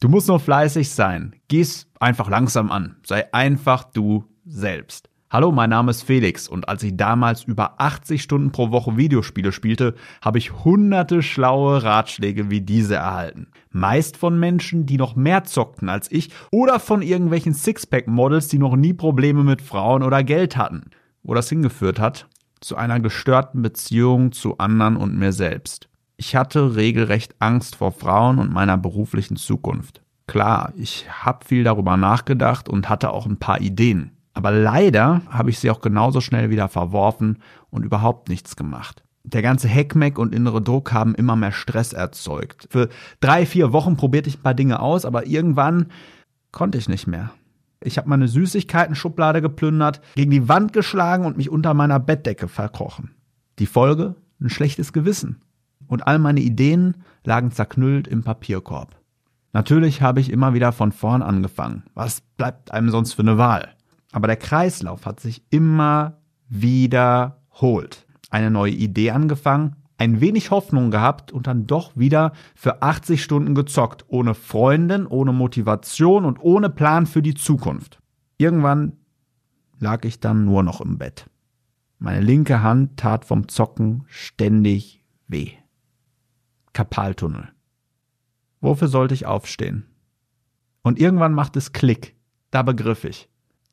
Du musst nur fleißig sein. Geh's einfach langsam an. Sei einfach du selbst. Hallo, mein Name ist Felix und als ich damals über 80 Stunden pro Woche Videospiele spielte, habe ich hunderte schlaue Ratschläge wie diese erhalten. Meist von Menschen, die noch mehr zockten als ich oder von irgendwelchen Sixpack-Models, die noch nie Probleme mit Frauen oder Geld hatten. Wo das hingeführt hat? Zu einer gestörten Beziehung zu anderen und mir selbst. Ich hatte regelrecht Angst vor Frauen und meiner beruflichen Zukunft. Klar, ich habe viel darüber nachgedacht und hatte auch ein paar Ideen. Aber leider habe ich sie auch genauso schnell wieder verworfen und überhaupt nichts gemacht. Der ganze Heckmeck und innere Druck haben immer mehr Stress erzeugt. Für drei, vier Wochen probierte ich ein paar Dinge aus, aber irgendwann konnte ich nicht mehr. Ich habe meine Süßigkeiten-Schublade geplündert, gegen die Wand geschlagen und mich unter meiner Bettdecke verkrochen. Die Folge? Ein schlechtes Gewissen. Und all meine Ideen lagen zerknüllt im Papierkorb. Natürlich habe ich immer wieder von vorn angefangen. Was bleibt einem sonst für eine Wahl? Aber der Kreislauf hat sich immer wiederholt. Eine neue Idee angefangen, ein wenig Hoffnung gehabt und dann doch wieder für 80 Stunden gezockt, ohne Freundin, ohne Motivation und ohne Plan für die Zukunft. Irgendwann lag ich dann nur noch im Bett. Meine linke Hand tat vom Zocken ständig weh. Kapaltunnel. Wofür sollte ich aufstehen? Und irgendwann macht es Klick. Da begriff ich.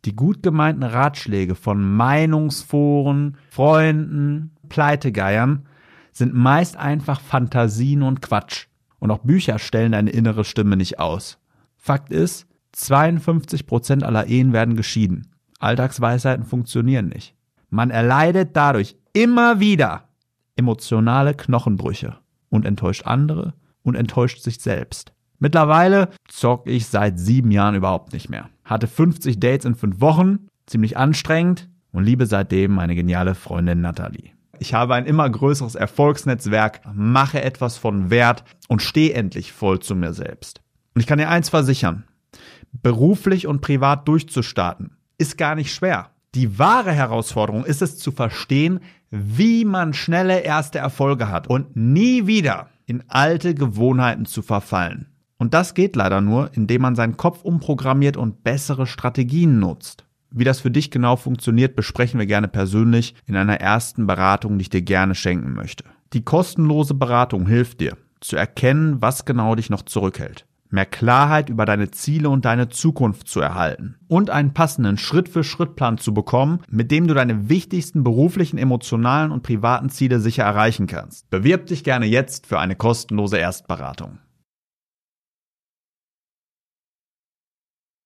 Die gut gemeinten Ratschläge von Meinungsforen, Freunden, Pleitegeiern sind meist einfach Fantasien und Quatsch. Und auch Bücher stellen deine innere Stimme nicht aus. Fakt ist, 52% aller Ehen werden geschieden. Alltagsweisheiten funktionieren nicht. Man erleidet dadurch immer wieder emotionale Knochenbrüche und enttäuscht andere und enttäuscht sich selbst. Mittlerweile zock ich seit sieben Jahren überhaupt nicht mehr. Hatte 50 Dates in fünf Wochen, ziemlich anstrengend und liebe seitdem meine geniale Freundin Natalie. Ich habe ein immer größeres Erfolgsnetzwerk, mache etwas von Wert und stehe endlich voll zu mir selbst. Und ich kann dir eins versichern, beruflich und privat durchzustarten ist gar nicht schwer. Die wahre Herausforderung ist es zu verstehen, wie man schnelle erste Erfolge hat und nie wieder in alte Gewohnheiten zu verfallen. Und das geht leider nur, indem man seinen Kopf umprogrammiert und bessere Strategien nutzt. Wie das für dich genau funktioniert, besprechen wir gerne persönlich in einer ersten Beratung, die ich dir gerne schenken möchte. Die kostenlose Beratung hilft dir, zu erkennen, was genau dich noch zurückhält, mehr Klarheit über deine Ziele und deine Zukunft zu erhalten und einen passenden Schritt-für-Schritt-Plan zu bekommen, mit dem du deine wichtigsten beruflichen, emotionalen und privaten Ziele sicher erreichen kannst. Bewirb dich gerne jetzt für eine kostenlose Erstberatung.